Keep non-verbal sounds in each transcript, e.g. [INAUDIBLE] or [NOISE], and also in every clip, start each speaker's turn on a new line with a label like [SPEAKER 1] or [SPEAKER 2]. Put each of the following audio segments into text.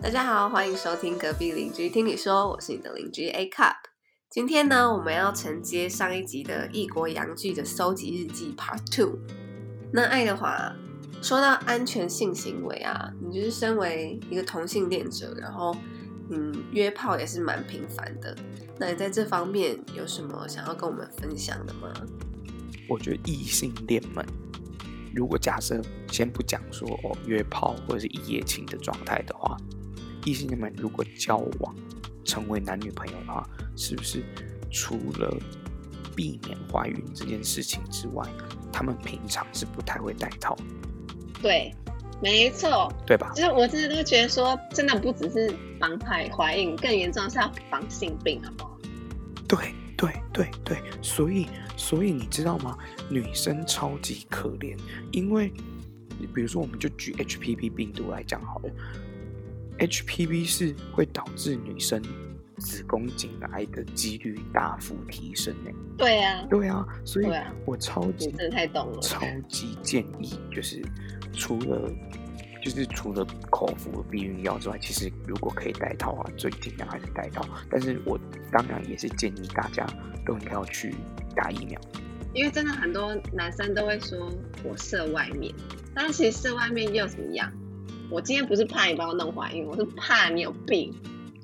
[SPEAKER 1] 大家好，欢迎收听隔壁邻居听你说，我是你的邻居 A Cup。今天呢，我们要承接上一集的异国洋剧的搜集日记 Part Two。那爱德华说到安全性行为啊，你就是身为一个同性恋者，然后嗯，约炮也是蛮频繁的。那你在这方面有什么想要跟我们分享的吗？
[SPEAKER 2] 我觉得异性恋们，如果假设先不讲说哦约炮或者是一夜情的状态的话，异性恋们如果交往成为男女朋友的话，是不是除了避免怀孕这件事情之外，他们平常是不太会戴套，
[SPEAKER 3] 对，没错，
[SPEAKER 2] 对吧？
[SPEAKER 3] 就是我真的都觉得说，真的不只是防怀怀孕，更严重的是要防性病，好不好？
[SPEAKER 2] 对对对对，所以所以你知道吗？女生超级可怜，因为比如说我们就举 HPV 病毒来讲好了，HPV 是会导致女生子宫颈癌的几率大幅提升呢。
[SPEAKER 3] 对啊，
[SPEAKER 2] 对啊，所以我超级
[SPEAKER 3] 你真的太懂了。
[SPEAKER 2] 超级建议，就是除了就是除了口服避孕药之外，其实如果可以戴套啊，最尽量还是戴套。但是我当然也是建议大家都应该要去打疫苗。
[SPEAKER 3] 因为真的很多男生都会说我射外面，但是其实射外面又怎么样？我今天不是怕你把我弄怀孕，我是怕你有病。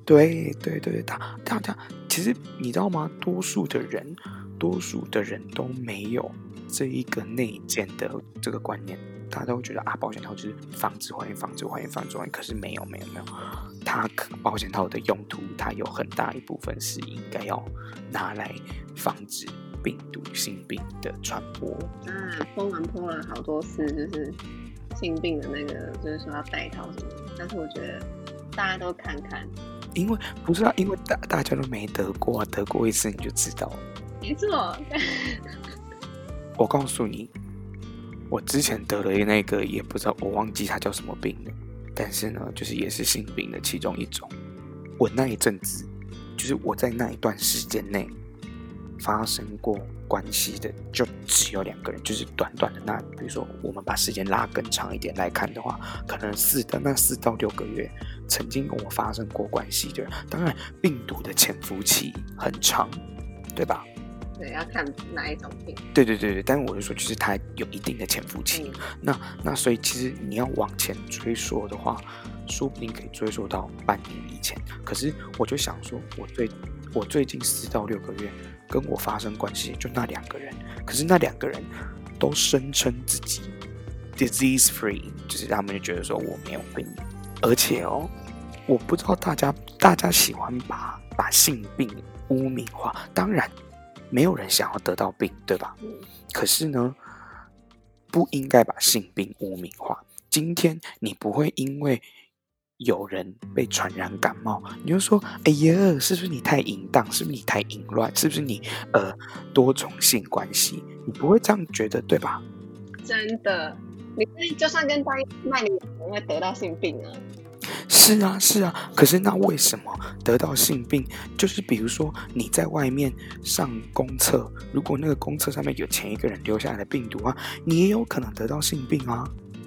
[SPEAKER 2] 对对对，大大家其实你知道吗？多数的人，多数的人都没有这一个内建的这个观念，大家都会觉得啊，保险套就是防止怀孕、防止怀孕、防止怀孕。可是没有没有没有，它可保险套的用途，它有很大一部分是应该要拿来防止病毒性病的传播。
[SPEAKER 3] 啊，泼完泼了好多次，就是性病的那个，就是说要戴套什么的。但是我觉得大家都看看，
[SPEAKER 2] 因为不是啊，因为大大家都没得过啊，得过一次你就知道了。
[SPEAKER 3] 没错，
[SPEAKER 2] 我告诉你，我之前得了那个也不知道，我忘记它叫什么病了。但是呢，就是也是性病的其中一种。我那一阵子，就是我在那一段时间内发生过关系的，就只有两个人，就是短短的那，比如说我们把时间拉更长一点来看的话，可能四的那四到六个月，曾经跟我发生过关系的人，当然病毒的潜伏期很长，对吧？
[SPEAKER 3] 对，要看哪一种 [LAUGHS] 病。
[SPEAKER 2] 对对对对，但是我就说，就是它有一定的潜伏期。
[SPEAKER 3] 嗯
[SPEAKER 2] 那那所以其实你要往前追溯的话，说不定可以追溯到半年以前。可是我就想说，我最我最近四到六个月跟我发生关系就那两个人，可是那两个人都声称自己 disease free，就是他们就觉得说我没有病，而且哦，我不知道大家大家喜欢把把性病污名化，当然没有人想要得到病，对吧？可是呢，不应该把性病污名化。今天你不会因为有人被传染感冒，你就说：“哎呀，是不是你太淫荡？是不是你太淫乱？是不是你呃多重性关系？”你不会这样觉得，对吧？
[SPEAKER 3] 真的，你就算跟丹麦里人会得到性病啊。
[SPEAKER 2] 是啊，是啊。可是那为什么得到性病？就是比如说你在外面上公厕，如果那个公厕上面有前一个人留下来的病毒啊，你也有可能得到性病啊，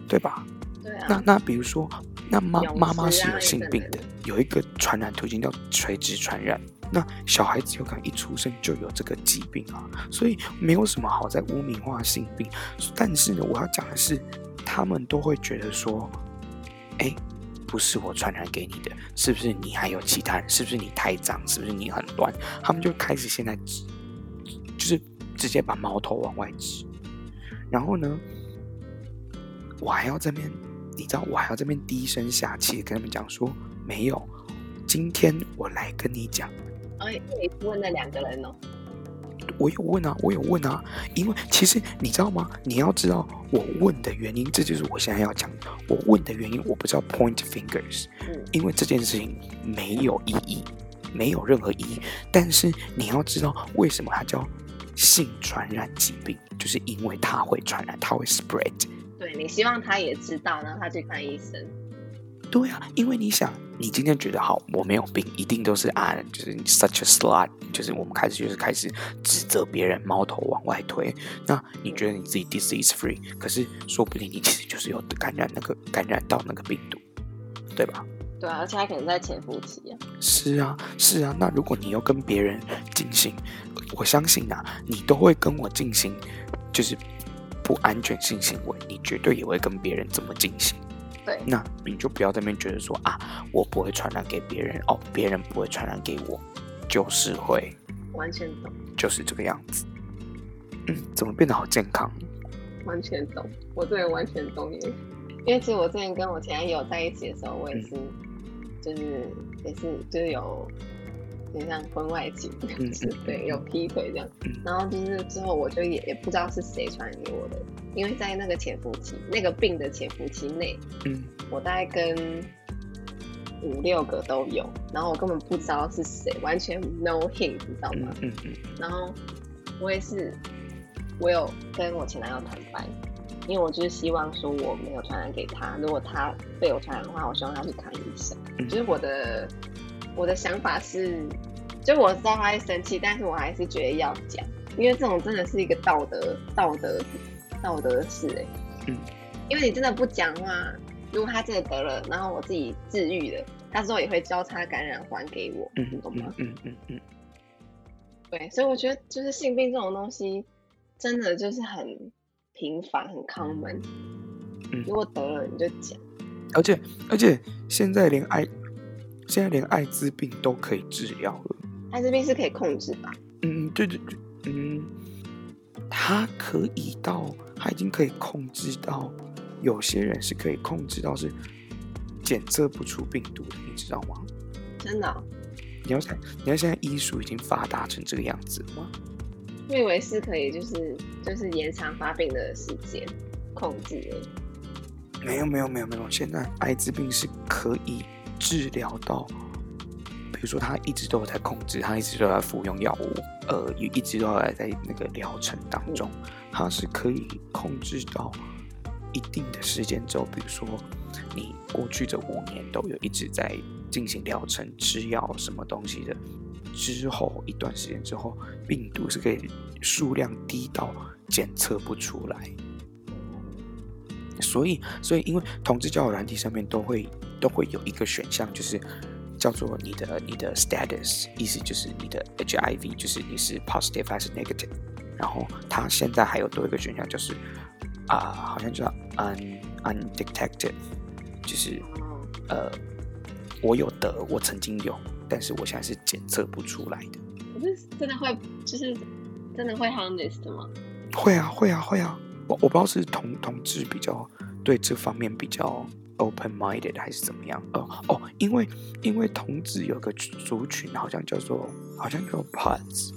[SPEAKER 2] 对吧？
[SPEAKER 3] 对啊。
[SPEAKER 2] 那那比如说，那妈妈妈是有性病的，有一个传染途径叫垂直传染。那小孩子有可能一出生就有这个疾病啊，所以没有什么好在污名化性病。但是呢，我要讲的是，他们都会觉得说，哎，不是我传染给你的，是不是你还有其他人？是不是你太脏？是不是你很乱？他们就开始现在指，就是直接把矛头往外指。然后呢，我还要这边，你知道，我还要这边低声下气地跟他们讲说，没有，今天我来跟你讲。
[SPEAKER 3] 而且你问那两个人哦，
[SPEAKER 2] 我有问啊，我有问啊，因为其实你知道吗？你要知道我问的原因，这就是我现在要讲的。我问的原因，我不知道 point fingers，
[SPEAKER 3] 嗯，
[SPEAKER 2] 因为这件事情没有意义，没有任何意义。但是你要知道为什么它叫性传染疾病，就是因为它会传染，它会 spread。
[SPEAKER 3] 对你希望他也知道，然后他去看医生。
[SPEAKER 2] 对啊，因为你想，你今天觉得好，我没有病，一定都是啊，就是你 such a slut，就是我们开始就是开始指责别人，矛头往外推。那你觉得你自己 disease free，可是说不定你其实就是有感染那个感染到那个病毒，对吧？
[SPEAKER 3] 对啊，而且他可能在潜伏期啊。
[SPEAKER 2] 是啊，是啊。那如果你要跟别人进行，我相信啊，你都会跟我进行，就是不安全性行为，你绝对也会跟别人这么进行。
[SPEAKER 3] 对，
[SPEAKER 2] 那你就不要在那边觉得说啊，我不会传染给别人哦，别人不会传染给我，就是会，
[SPEAKER 3] 完全懂，
[SPEAKER 2] 就是这个样子。嗯，怎么变得好健康？
[SPEAKER 3] 完全懂，我这个完全懂你。因为其实我之前跟我前男友在一起的时候，我也是，就是也是就是有，有点像婚外情，
[SPEAKER 2] 嗯
[SPEAKER 3] 是对，有劈腿这样。
[SPEAKER 2] 嗯
[SPEAKER 3] 然后就是之后我就也也不知道是谁传染给我的，因为在那个潜伏期，那个病的潜伏期内，
[SPEAKER 2] 嗯
[SPEAKER 3] 我大概跟五六个都有，然后我根本不知道是谁，完全 no hint，你知道吗
[SPEAKER 2] 嗯？嗯嗯
[SPEAKER 3] 然后我也是，我有跟我前男友坦白，因为我就是希望说我没有传染给他，如果他被我传染的话，我希望他去看医生。
[SPEAKER 2] 嗯
[SPEAKER 3] 就是我的我的想法是，就我知道他会生气，但是我还是觉得要讲，因为这种真的是一个道德道德道德的事哎、
[SPEAKER 2] 嗯，
[SPEAKER 3] 因为你真的不讲话，如果他真的得了，然后我自己治愈了，他之后也会交叉感染还给我，
[SPEAKER 2] 嗯
[SPEAKER 3] 你懂吗？
[SPEAKER 2] 嗯嗯嗯嗯，
[SPEAKER 3] 对，所以我觉得就是性病这种东西，真的就是很平凡、很 common。
[SPEAKER 2] 嗯。
[SPEAKER 3] 如果得了你就讲，
[SPEAKER 2] 而且而且现在连艾现在连艾滋病都可以治疗了。
[SPEAKER 3] 艾滋病是可以控制吧？
[SPEAKER 2] 嗯，对对对，嗯，它可以到，它已经可以控制到，有些人是可以控制到是检测不出病毒的，你知道吗？
[SPEAKER 3] 真的哦、
[SPEAKER 2] 你要想，你要现在医术已经发达成这个样子了吗？
[SPEAKER 3] 我以为是可以，就是就是延长发病的时间，控制。
[SPEAKER 2] 没有没有没有没有，现在艾滋病是可以治疗到，比如说他一直都有在控制，他一直都在服用药物，呃，也一直都在在那个疗程当中，他是可以控制到一定的时间之后，比如说你过去这五年都有一直在进行疗程、吃药什么东西的，之后一段时间之后，病毒是可以数量低到检测不出来。所以，所以因为同志交友软体上面都会都会有一个选项，就是叫做你的你的 status，意思就是你的 HIV，就是你是 positive 还是 negative。然后它现在还有多一个选项，就是啊、好像叫 un undetected，就是
[SPEAKER 3] 哦，
[SPEAKER 2] 呃，我有得，我曾经有，但是我现在是检测不出来的。
[SPEAKER 3] 可是真的会，就是真的会 harness 的吗？
[SPEAKER 2] 会啊，会啊，会啊。我我不知道是同同志比较对这方面比较 open minded 还是怎么样。哦哦，因为因为同子有个族群好像叫做好像叫 pods，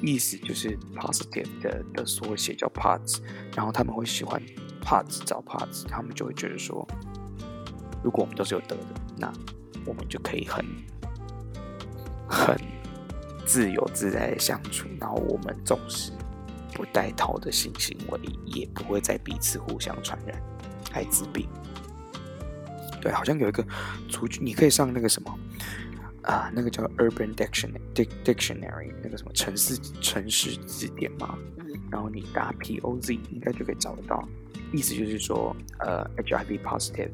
[SPEAKER 2] 意思就是 positive 的的缩写叫 pods，然后他们会喜欢 pods 找 pods，他们就会觉得说，如果我们都是有得的，那我们就可以很很自由自在的相处，然后我们纵使不带套的性行为，也不会再彼此互相传染艾滋病。对，好像有一个族群，你可以上那个什么啊，那个叫 Urban Dictionary Dic Dictionary 那个什么城市城市字典嘛，
[SPEAKER 3] 嗯，
[SPEAKER 2] 然后你打 P O Z 应该就可以找得到，意思就是说，呃，HIV positive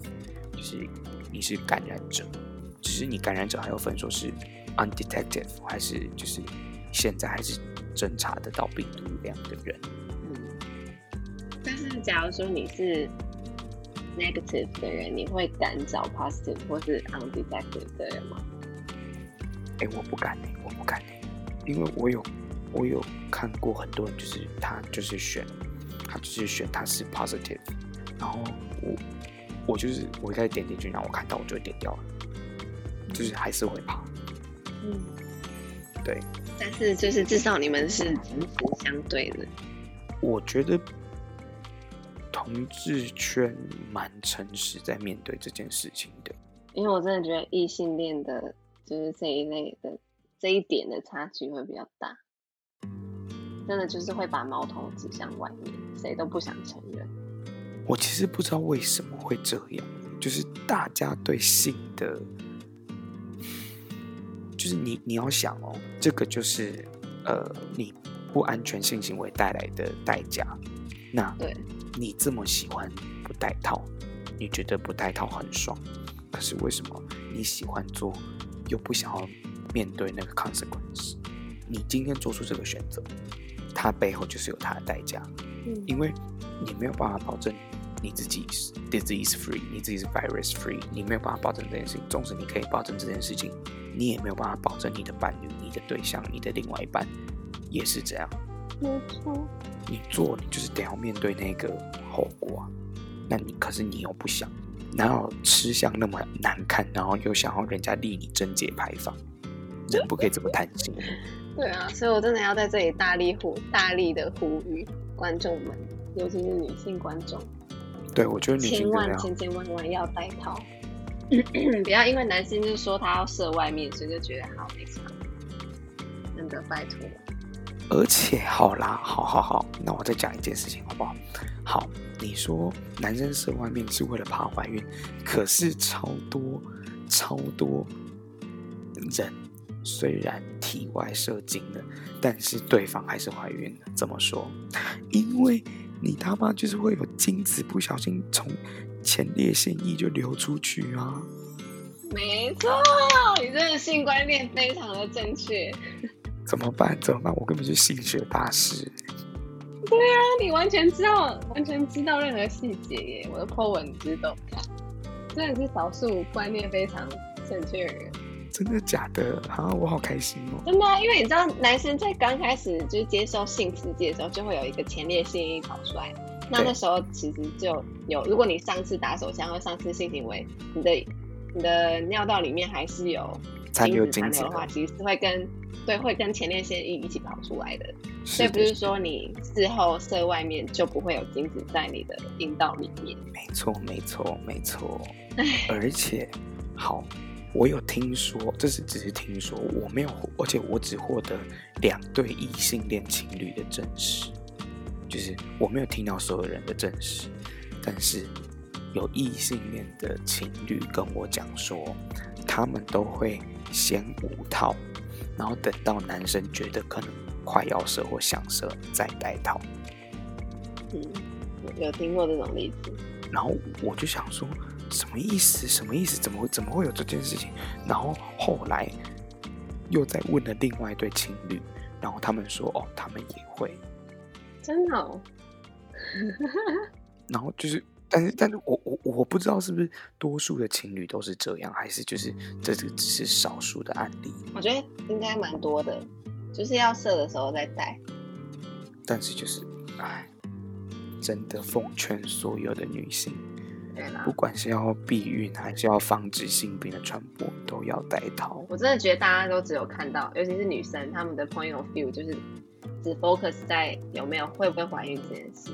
[SPEAKER 2] 就是你是感染者，只是你感染者还有分说是 undetected 还是就是现在还是侦查得到病毒量的人。
[SPEAKER 3] 嗯。但是假如说你是 negative 的人，你会敢找 positive 或是 undetected 的人吗？
[SPEAKER 2] 哎，我不敢哎、我不敢哎、因为我有我有看过很多人，就是他就是选他就是选他是 positive，然后我我就是我一开始点进去，然后我看到我就会点掉了，就是还是会怕。
[SPEAKER 3] 嗯，
[SPEAKER 2] 对，
[SPEAKER 3] 但是就是至少你们是诚实相对的。
[SPEAKER 2] 我觉得同志圈蛮诚实在面对这件事情的。
[SPEAKER 3] 因为我真的觉得异性恋的，就是这一类的这一点的差距会比较大，真的就是会把矛头指向外面，谁都不想承认。
[SPEAKER 2] 我其实不知道为什么会这样，就是大家对性的，就是你你要想哦，这个就是呃你不安全性行为带来的代价。那
[SPEAKER 3] 对，
[SPEAKER 2] 你这么喜欢不戴套，你觉得不戴套很爽，可可是为什么你喜欢做，又不想要面对那个 consequence？你今天做出这个选择，它背后就是有它的代价，
[SPEAKER 3] 嗯
[SPEAKER 2] 因为你没有办法保证你自己是 disease free，你自己是 virus free，你没有办法保证这件事情。纵使你可以保证这件事情，你也没有办法保证你的伴侣、你的对象、你的另外一半也是这样。
[SPEAKER 3] 没错，
[SPEAKER 2] 你做，你就是得要面对那个后果啊。那你可是你又不想，哪有吃相那么难看，然后又想要人家立你贞节牌坊？人不可以这么贪心。[LAUGHS]
[SPEAKER 3] 对啊，所以我真的要在这里大力呼大力的呼吁观众们，尤其是女性观众，
[SPEAKER 2] 对，我觉得女性 [LAUGHS]
[SPEAKER 3] 千万。千千万万要戴套，[LAUGHS] 不要因为男性就说他要射外面，所以就觉得好没差。真的拜托，
[SPEAKER 2] 而且好啦，好好好，那我再讲一件事情好不好？好，你说男生射外面是为了怕怀孕，可是超多超多人虽然体外射精了，但是对方还是怀孕了。怎么说？因为你他妈就是会有精子不小心从前列腺液就流出去啊！
[SPEAKER 3] 没错，你这个性观念非常的正确。
[SPEAKER 2] 怎么办？怎么办？我根本就是性学大师。
[SPEAKER 3] 对啊你完全知道，完全知道任何细节耶！我的 po 文你知道看，真的是少数观念非常正确的人。
[SPEAKER 2] 真的假的？啊，我好开心哦！
[SPEAKER 3] 真的啊、因为你知道，男生在刚开始就是接受性刺激的时候，就会有一个前列腺液跑出来。那那时候其实就有，如果你上次打手枪或上次性行为，你的你的尿道里面还是有
[SPEAKER 2] 残留
[SPEAKER 3] 精
[SPEAKER 2] 精子
[SPEAKER 3] 的话，其实是会跟对会跟前列腺液一起跑出来的。所以不是说你事后射外面就不会有精子在你的阴道里面。
[SPEAKER 2] 没错，没错，没错。[LAUGHS] 而且，好，我有听说，这是只是听说，我没有，而且我只获得两对异性恋情侣的证实，就是我没有听到所有人的证实，但是有异性恋的情侣跟我讲说，他们都会先五套，然后等到男生觉得可能快要射或想射再戴套。
[SPEAKER 3] 嗯，有有听过这种例子。
[SPEAKER 2] 然后我就想说，什么意思？什么意思？怎么会怎么会有这件事情？然后后来又再问了另外一对情侣，然后他们说，哦，他们也会。
[SPEAKER 3] 真的、哦，
[SPEAKER 2] 然后就是，但是，但是我我我不知道是不是多数的情侣都是这样，还是就是这个只是少数的案例。
[SPEAKER 3] 我觉得应该蛮多的，就是要射的时候再戴。
[SPEAKER 2] 但是就是，哎，真的奉劝所有的女性，不，管是要避孕还是要防止性病的传播，都要戴套。
[SPEAKER 3] 我真的觉得大家都只有看到，尤其是女生，她们的 point of view 就是只 focus 在有没有会不会怀孕这件事，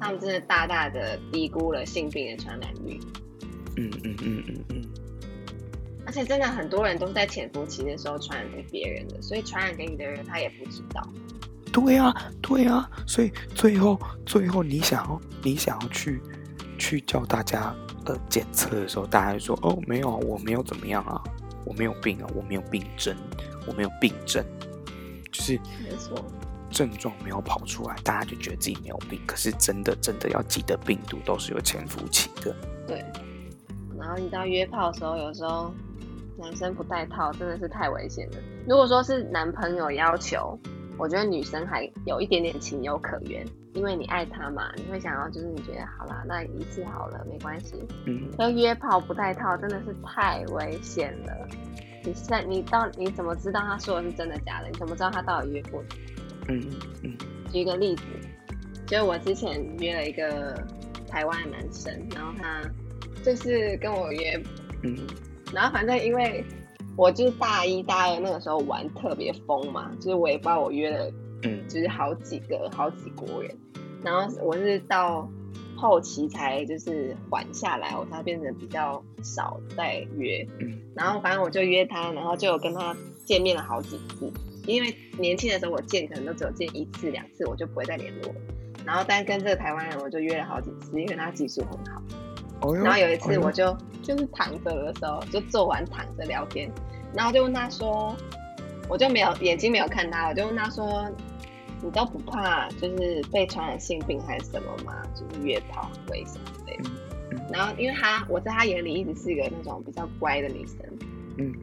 [SPEAKER 3] 她们真的大大的低估了性病的传染率。
[SPEAKER 2] 嗯嗯嗯嗯嗯。
[SPEAKER 3] 而且真的很多人都是在潜伏期的时候传染给别人的，所以传染给你的人他也不知道。
[SPEAKER 2] 对啊，对啊，所以最后最后你想要你想要去去叫大家呃检测的时候，大家就说哦没有啊，我没有怎么样啊，我没有病啊，我没有病症，我没有病症，就是
[SPEAKER 3] 没错，
[SPEAKER 2] 症状没有跑出来，大家就觉得自己没有病。可是真的真的要记得，病毒都是有潜伏期的。
[SPEAKER 3] 对。然后你知道约炮的时候，有时候男生不戴套真的是太危险了。如果说是男朋友要求，我觉得女生还有一点点情有可原，因为你爱他嘛，你会想要就是你觉得好啦，那一次好了，没关系。
[SPEAKER 2] 嗯，
[SPEAKER 3] 要约炮不戴套真的是太危险了。你现在你到你怎么知道他说的是真的假的？你怎么知道他到底约过几
[SPEAKER 2] 嗯嗯。
[SPEAKER 3] 举一个例子，就是我之前约了一个台湾的男生，然后他就是跟我约，
[SPEAKER 2] 嗯。
[SPEAKER 3] 然后反正因为我就是大一大二那个时候玩特别疯嘛，就是我也不知道我约了
[SPEAKER 2] 嗯。
[SPEAKER 3] 就是好几个好几国人，然后我是到后期才就是缓下来，我才变得比较少再约，
[SPEAKER 2] 嗯。
[SPEAKER 3] 然后反正我就约他，然后就有跟他见面了好几次，因为年轻的时候我见可能都只有见一次两次，我就不会再联络了。然后但跟这个台湾人我就约了好几次，因为他技术很好。然后有一次我就就是躺着的时候，就做完躺着聊天，然后就问他说，我就没有眼睛没有看他，我就问他说，你都不怕就是被传染性病还是什么吗？就是约炮很危险之类的。
[SPEAKER 2] 嗯
[SPEAKER 3] 然后因为他我在他眼里一直是一个那种比较乖的女生，
[SPEAKER 2] 嗯，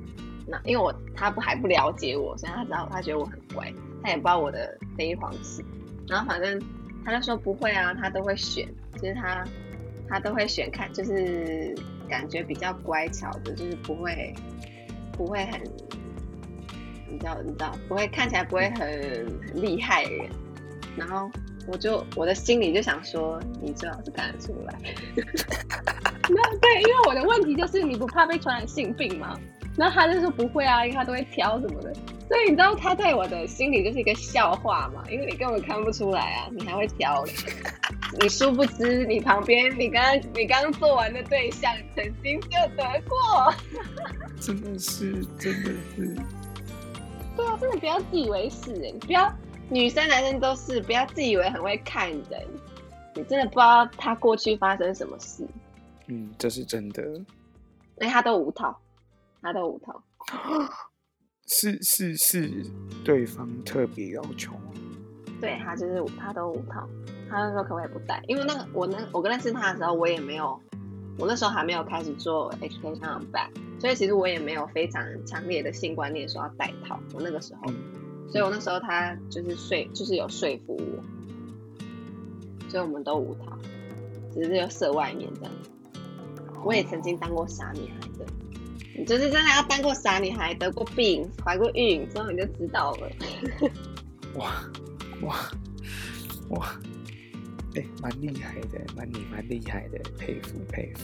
[SPEAKER 3] 那因为我他不还不了解我，所以他知道他觉得我很乖，他也不知道我的飞黄史，然后反正他就说不会啊，他都会选，就是他他都会选看，就是感觉比较乖巧的，就是不会不会很，你知道你知道不会看起来不会很很厉害的人，然后我就我的心里就想说，你最好是看得出来。[LAUGHS] 那对，因为我的问题就是你不怕被传染性病吗？然后他就说不会啊，因为他都会挑什么的。所以你知道他在我的心里就是一个笑话嘛，因为你根本看不出来啊，你还会挑的。你殊不知，你旁边你刚刚你刚刚做完的对象曾经就得过。[LAUGHS]
[SPEAKER 2] 真的是，真的是，
[SPEAKER 3] 对啊，真的不要自以为是哎，不要女生男生都是，不要自以为很会看人，你真的不知道他过去发生什么事。
[SPEAKER 2] 嗯，这是真的，
[SPEAKER 3] 那，他都无套，他都无套。
[SPEAKER 2] 是是是，对方特别要求吗，
[SPEAKER 3] 对他就是他都无套，他那时候可不可以不戴？因为那个我那我跟认识他的时候，我也没有，我那时候还没有开始做 education on back，所以其实我也没有非常强烈的性观念说要戴套。我那个时候，
[SPEAKER 2] 嗯
[SPEAKER 3] 所以我那时候他就是说就是有说服我，所以我们都无套，只是就射外面这样。我也曾经当过傻女孩的，你就是真的要当过傻女孩，得过病、怀过孕之后你就知道了。
[SPEAKER 2] 哇哇哇，哎、蛮厉害的，蛮你蛮厉害的，佩服佩服。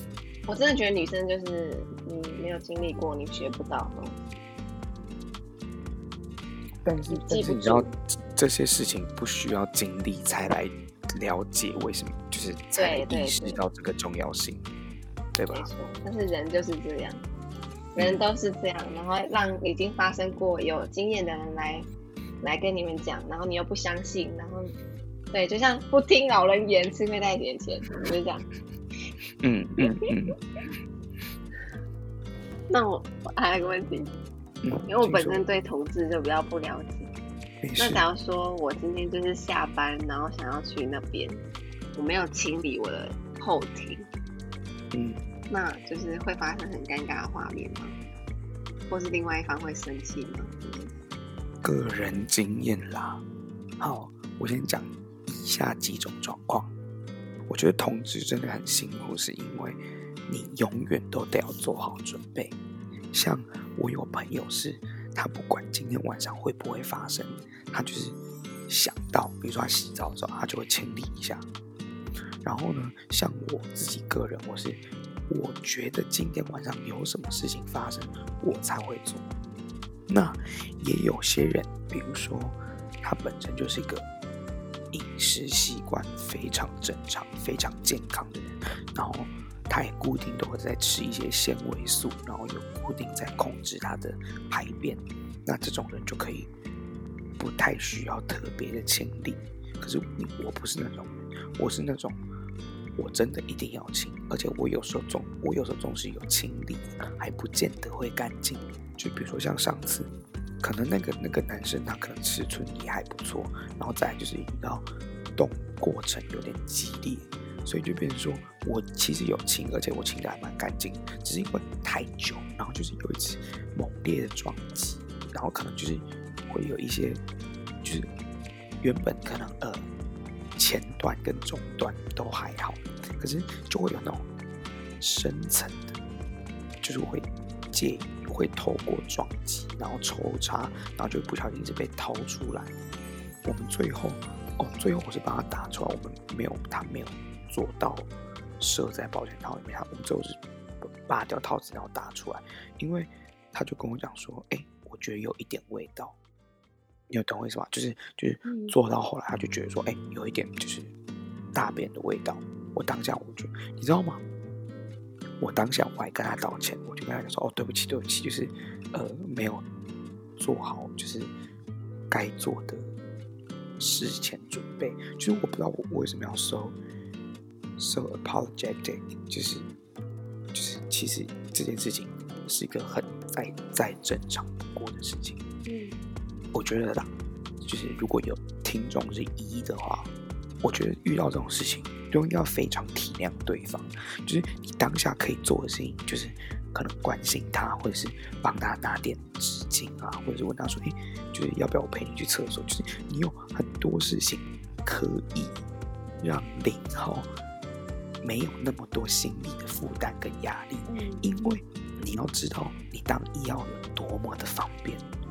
[SPEAKER 3] 我真的觉得女生就是你没有经历过，你学不到的东西。
[SPEAKER 2] 但是但是你知道这这些事情不需要经历才来了解为什么，就是才意识到这个重要性，对吧
[SPEAKER 3] 没？错，但是人就是这样，人都是这样，然后让已经发生过有经验的人来来跟你们讲，然后你又不相信，然后对，就像不听老人言，吃亏在眼前，就是这样。
[SPEAKER 2] 嗯嗯嗯 [LAUGHS]
[SPEAKER 3] 那我我还有一个问题，
[SPEAKER 2] 嗯，
[SPEAKER 3] 因为我本身对同志就比较不了解。那假如说我今天就是下班，然后想要去那边，我没有清理我的后庭，
[SPEAKER 2] 嗯，
[SPEAKER 3] 那就是会发生很尴尬的画面吗？或是另外一方会生气吗？
[SPEAKER 2] 个人经验啦。好，我先讲以下几种状况。我觉得同志真的很辛苦，是因为你永远都得要做好准备。像我有朋友是，他不管今天晚上会不会发生，他就是想到，比如说他洗澡的时候，他就会清理一下。然后呢，像我自己个人，我是我觉得今天晚上有什么事情发生，我才会做。那也有些人，比如说他本身就是一个饮食习惯非常正常、非常健康的人，然后他也固定都会在吃一些纤维素，然后有固定在控制他的排便，那这种人就可以不太需要特别的清理。可是我不是那种人，我是那种我真的一定要清，而且我有时候总我有时候总是有清理，还不见得会干净。就比如说像上次，可能那个那个男生他可能尺寸也还不错，然后再就是遇到动过程有点激烈，所以就变成说我其实有清，而且我清的还蛮干净，只是因为太久，然后就是有一次猛烈的撞击，然后可能就是会有一些就是原本可能呃前段跟中段都还好，可是就会有那种深层的，就是会介意会透过撞击，然后抽插，然后就不小心一直被掏出来。我们最后哦，最后我是把它打出来，我们没有他没有做到射在保险套里面，他我们最后是拔掉套子然后打出来，因为他就跟我讲说，哎、我觉得有一点味道。你有懂我意思吗？就是就是
[SPEAKER 3] 嗯
[SPEAKER 2] 做到后来，他就觉得说，哎、有一点就是大便的味道。我当下我就，你知道吗？我当下我还跟他道歉，我就跟他讲说，哦，对不起，对不起，就是呃没有做好就是该做的事前准备。就是我不知道我我为什么要 so so apologetic，就是就是其实这件事情是一个很再再正常不过的事情。
[SPEAKER 3] 嗯，
[SPEAKER 2] 我觉得啦，就是如果有听众是一的话，我觉得遇到这种事情都要非常体谅对方，就是你当下可以做的事情，就是可能关心他，或者是帮他拿点纸巾啊，或者是问他说，诶，就是要不要我陪你去厕所？就是你有很多事情可以让零号没有那么多心理的负担跟压力，
[SPEAKER 3] 嗯
[SPEAKER 2] 因为你要知道，你当医药有多么的方便，你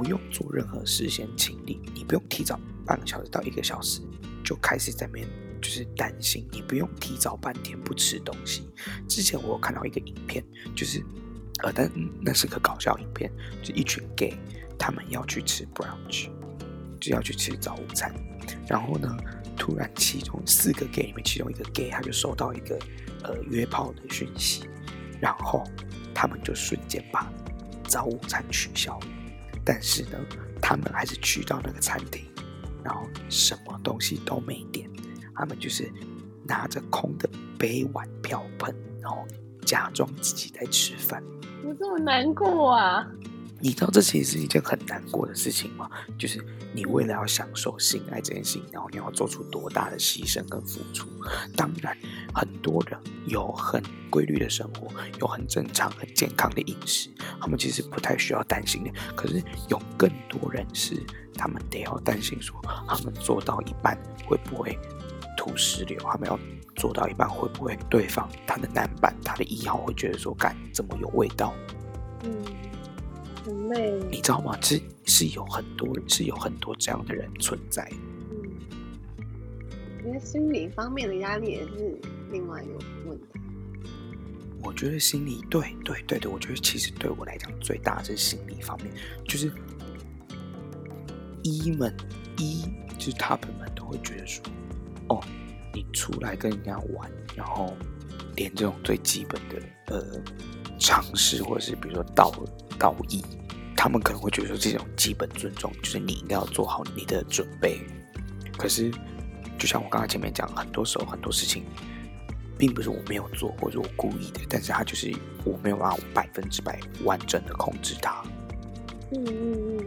[SPEAKER 2] 不用做任何事先清理，你不用提早半个小时到一个小时就开始在那边就是担心，你不用提早半天不吃东西。之前我有看到一个影片，就是呃，但那是个搞笑影片，就一群 gay 他们要去吃 brunch，就要去吃早午餐，然后呢，突然其中四个 gay 里面，其中一个 gay 他就收到一个呃约炮的讯息，然后他们就瞬间把早午餐取消，但是呢，他们还是去到那个餐厅，然后什么东西都没点，他们就是拿着空的杯碗瓢盆，然后假装自己在吃饭。
[SPEAKER 3] 怎么这么难过啊！
[SPEAKER 2] 你知道这其实是一件很难过的事情吗？就是你为了要享受性爱这件事情，然后你要做出多大的牺牲跟付出。当然，很多人有很规律的生活，有很正常、很健康的饮食，他们其实不太需要担心的。可是有更多人是他们得要担心说，他们做到一半会不会吐石榴？他们要做到一半会不会对方他的男伴、他的一号会觉得说，干怎么有味道？
[SPEAKER 3] 嗯，很累。
[SPEAKER 2] 你知道吗？是是有很多是有很多这样的人存在。
[SPEAKER 3] 嗯，因为心理方面的压力也是另外一个问题。
[SPEAKER 2] 我觉得心理对对对对，我觉得其实对我来讲最大的是心理方面，就是一们一就是他们们都会觉得说，哦，你出来跟人家玩，然后连这种最基本的呃常识或者是比如说道道义，他们可能会觉得说这种基本尊重就是你应该要做好你的准备。可是就像我刚才前面讲，很多时候很多事情。并不是我没有做，或者我故意的，但是他就是我没有办法百分之百完整的控制它。
[SPEAKER 3] 嗯嗯嗯，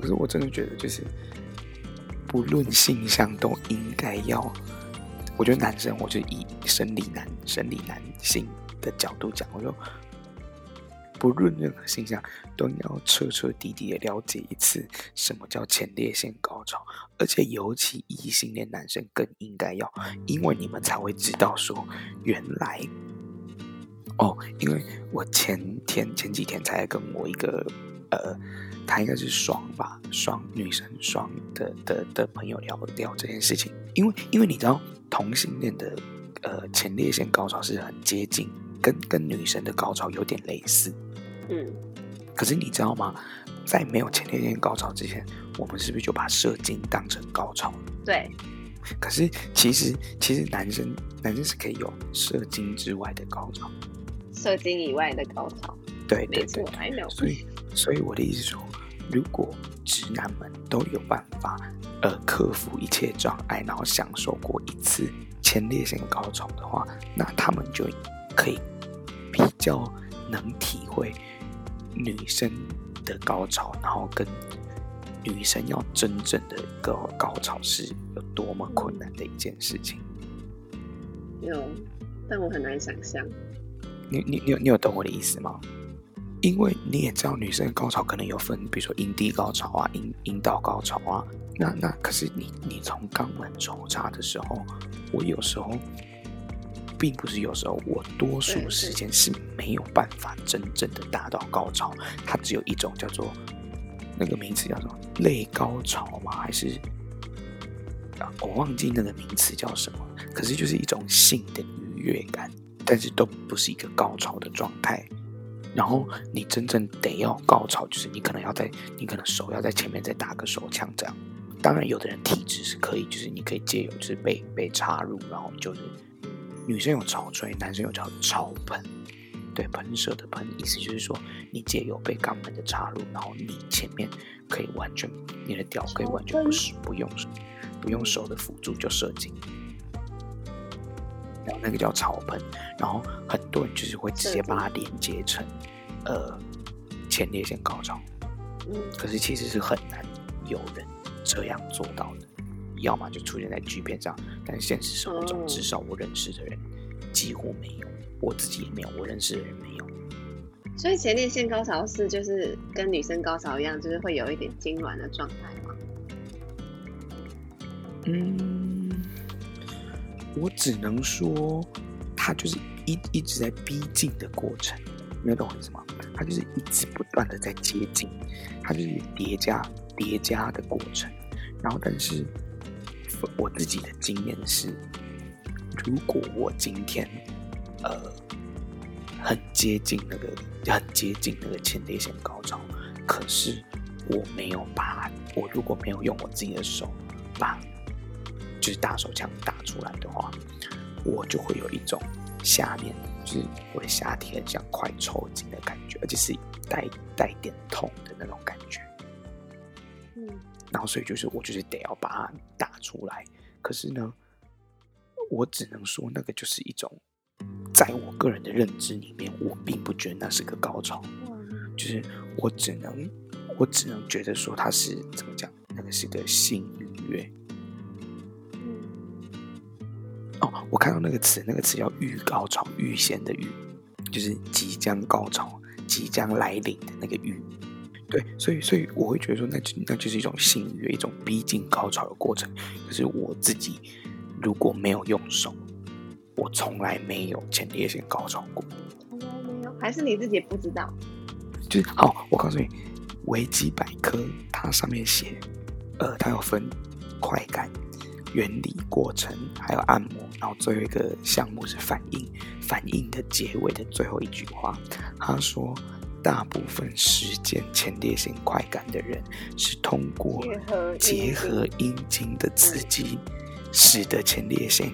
[SPEAKER 2] 可是我真的觉得，就是不论性向都应该要，我觉得男生，我就以生理男、生理男性的角度讲，我说不论任何现象，都要彻彻底底的了解一次什么叫前列腺高潮，而且尤其异性恋男生更应该要，因为你们才会知道说，原来哦，因为我前天前几天才跟我一个呃，他应该是双吧，双女生双的的的朋友聊聊这件事情，因为因为你知道同性恋的呃前列腺高潮是很接近，跟跟女生的高潮有点类似。
[SPEAKER 3] 嗯，
[SPEAKER 2] 可是你知道吗？在没有前列腺高潮之前，我们是不是就把射精当成高潮了？
[SPEAKER 3] 对，
[SPEAKER 2] 可是其实其实男生男生是可以有射精之外的高潮，
[SPEAKER 3] 射精以外的高潮，
[SPEAKER 2] 对对
[SPEAKER 3] 没错。
[SPEAKER 2] 所以所以我的意思是说，如果直男们都有办法呃克服一切障碍，然后享受过一次前列腺高潮的话，那他们就可以比较能体会女生的高潮，然后跟女生要真正的一个高潮是有多么困难的一件事情。
[SPEAKER 3] 有，但我很难想象。
[SPEAKER 2] 你你你有你有懂我的意思吗？因为你也知道，女生高潮可能有分，比如说阴蒂高潮啊、阴阴道高潮啊。那那可是你你从肛门抽插的时候，我有时候并不是有时候，我多数时间是没有办法真正的达到高潮，它只有一种叫做那个名词叫做类高潮吗？还是啊，我忘记那个名词叫什么。可是就是一种性的愉悦感，但是都不是一个高潮的状态。然后你真正得要高潮，就是你可能要在，你可能手要在前面再打个手枪这样。当然，有的人体质是可以，就是你可以借由就是被被插入，然后就是女生有潮吹，男生有叫潮喷，对，喷射的喷，意思就是说你借由被肛门的插入，然后你前面可以完全你的屌可以完全不是不用不用手的辅助就射精。然后那个叫潮喷，然后很多人就是会直接把它连接成呃前列腺高潮，
[SPEAKER 3] 嗯，
[SPEAKER 2] 可是其实是很难有人这样做到的。要么就出现在剧片上，但现实生活中，
[SPEAKER 4] 哦
[SPEAKER 2] 至少我认识的人几乎没有，我自己也没有，我认识的人没有。
[SPEAKER 4] 所以前列腺高潮是就是跟女生高潮一样，就是会有一点痉挛的状态吗？
[SPEAKER 2] 嗯，我只能说，它就是一一直在逼近的过程，你懂我意思吗？它就是一直不断的在接近，它就是叠加叠加的过程。然后，但是我自己的经验是，如果我今天呃很接近那个很接近那个前列腺高潮，可是我没有把我如果没有用我自己的手把就是大手枪打出来的话，我就会有一种下面就是我的下体很像快抽筋的感觉，而且是带带点痛的那种感觉。
[SPEAKER 4] 嗯，
[SPEAKER 2] 然后所以就是我就是得要把它打出来。可是呢，我只能说那个就是一种，在我个人的认知里面，我并不觉得那是个高潮，就是我只能我只能觉得说它是怎么讲，那个是个性愉悦。哦，我看到那个词，那个词叫预高潮，预先的预，就是即将高潮、即将来临的那个预。对，所以所以我会觉得说那，就那就是一种性欲，一种逼近高潮的过程。可是我自己如果没有用手，我从来没有前列腺高潮过。
[SPEAKER 4] 从来没有，还是你自己不知道？
[SPEAKER 2] 就是好，我告诉你，维基百科它上面写，呃，它有分快感、原理、过程，还有按摩，然后最后一个项目是反应。反应的结尾的最后一句话，他说。大部分时间前列腺快感的人是通过结合阴茎的刺激，使得前列腺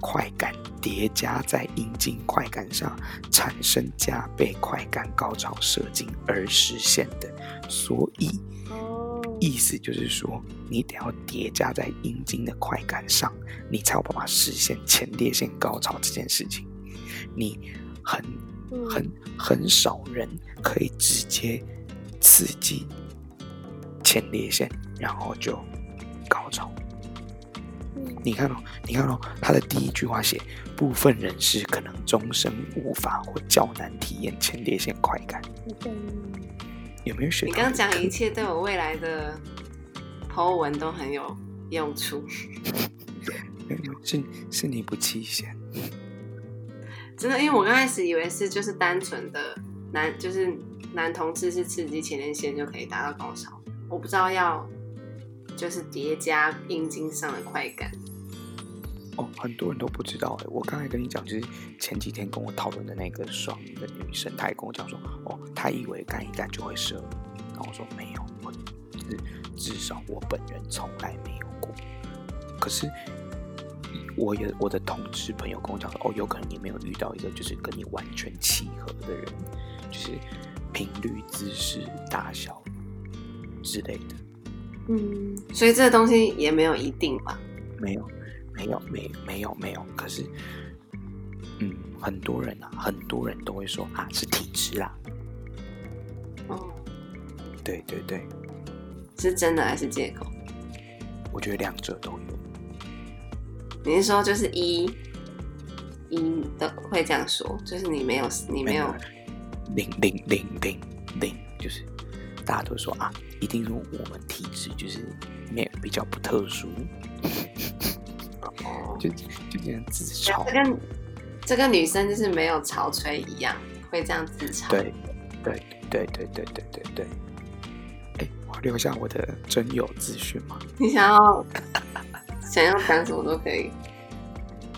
[SPEAKER 2] 快感叠加在阴茎快感上，产生加倍快感高潮射精而实现的。所以，意思就是说，你得要叠加在阴茎的快感上，你才有办法实现前列腺高潮这件事情。你很。很很少人可以直接刺激前列腺，然后就高潮。你看哦，你看哦，他的第一句话写：部分人士可能终生无法或较难体验前列腺快感。有没有学？
[SPEAKER 3] 你刚讲一切对我未来的 Po 文都很有用处。[LAUGHS]
[SPEAKER 2] 是是你不弃嫌。
[SPEAKER 3] 真的，因为我刚开始以为是就是单纯的男，就是男同志是刺激前列腺就可以达到高潮，我不知道要就是叠加阴茎上的快感。
[SPEAKER 2] 哦，很多人都不知道哎，我刚才跟你讲，就是前几天跟我讨论的那个双的女生，她也跟我讲说，哦，她以为干一干就会射，然后我说没有，我至至少我本人从来没有过，可是。我有我的同事朋友跟我讲说，哦，有可能你没有遇到一个就是跟你完全契合的人，就是频率、姿势、大小之类的。
[SPEAKER 3] 嗯，所以这个东西也没有一定吧？
[SPEAKER 2] 没有，没有，没，没有，没有。可是，嗯，很多人啊，很多人都会说啊，是体质啦。
[SPEAKER 3] 哦，
[SPEAKER 2] 对对对，
[SPEAKER 3] 是真的还是借口？
[SPEAKER 2] 我觉得两者都有。
[SPEAKER 3] 你是说就是一一的会这样说，就是你没有你没有
[SPEAKER 2] 零零零零零，就是大家都说啊，一定是我们体质就是没有比较不特殊，[LAUGHS] 就就这样自嘲。
[SPEAKER 3] 这跟这跟女生就是没有潮吹一样，会这样自嘲。
[SPEAKER 2] 对对对对对对对对。哎，我留下我的真友资讯吗？
[SPEAKER 3] 你想要？想要讲什么都可以。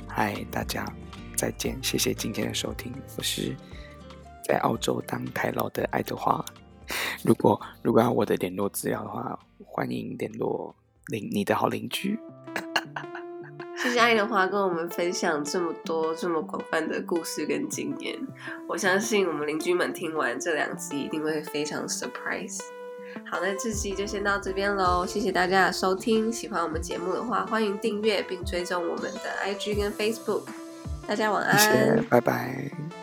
[SPEAKER 2] 嗨，大家再见，谢谢今天的收听。我是在澳洲当台老的爱德华。如果如果要我的联络资料的话，欢迎联络邻你的好邻居。
[SPEAKER 3] 谢谢爱德华跟我们分享这么多这么广泛的故事跟经验。我相信我们邻居们听完这两集一定会非常 surprise。好，那这期就先到这边喽，谢谢大家的收听。喜欢我们节目的话，欢迎订阅并追踪我们的 IG 跟 Facebook。大家晚安，
[SPEAKER 2] 拜拜。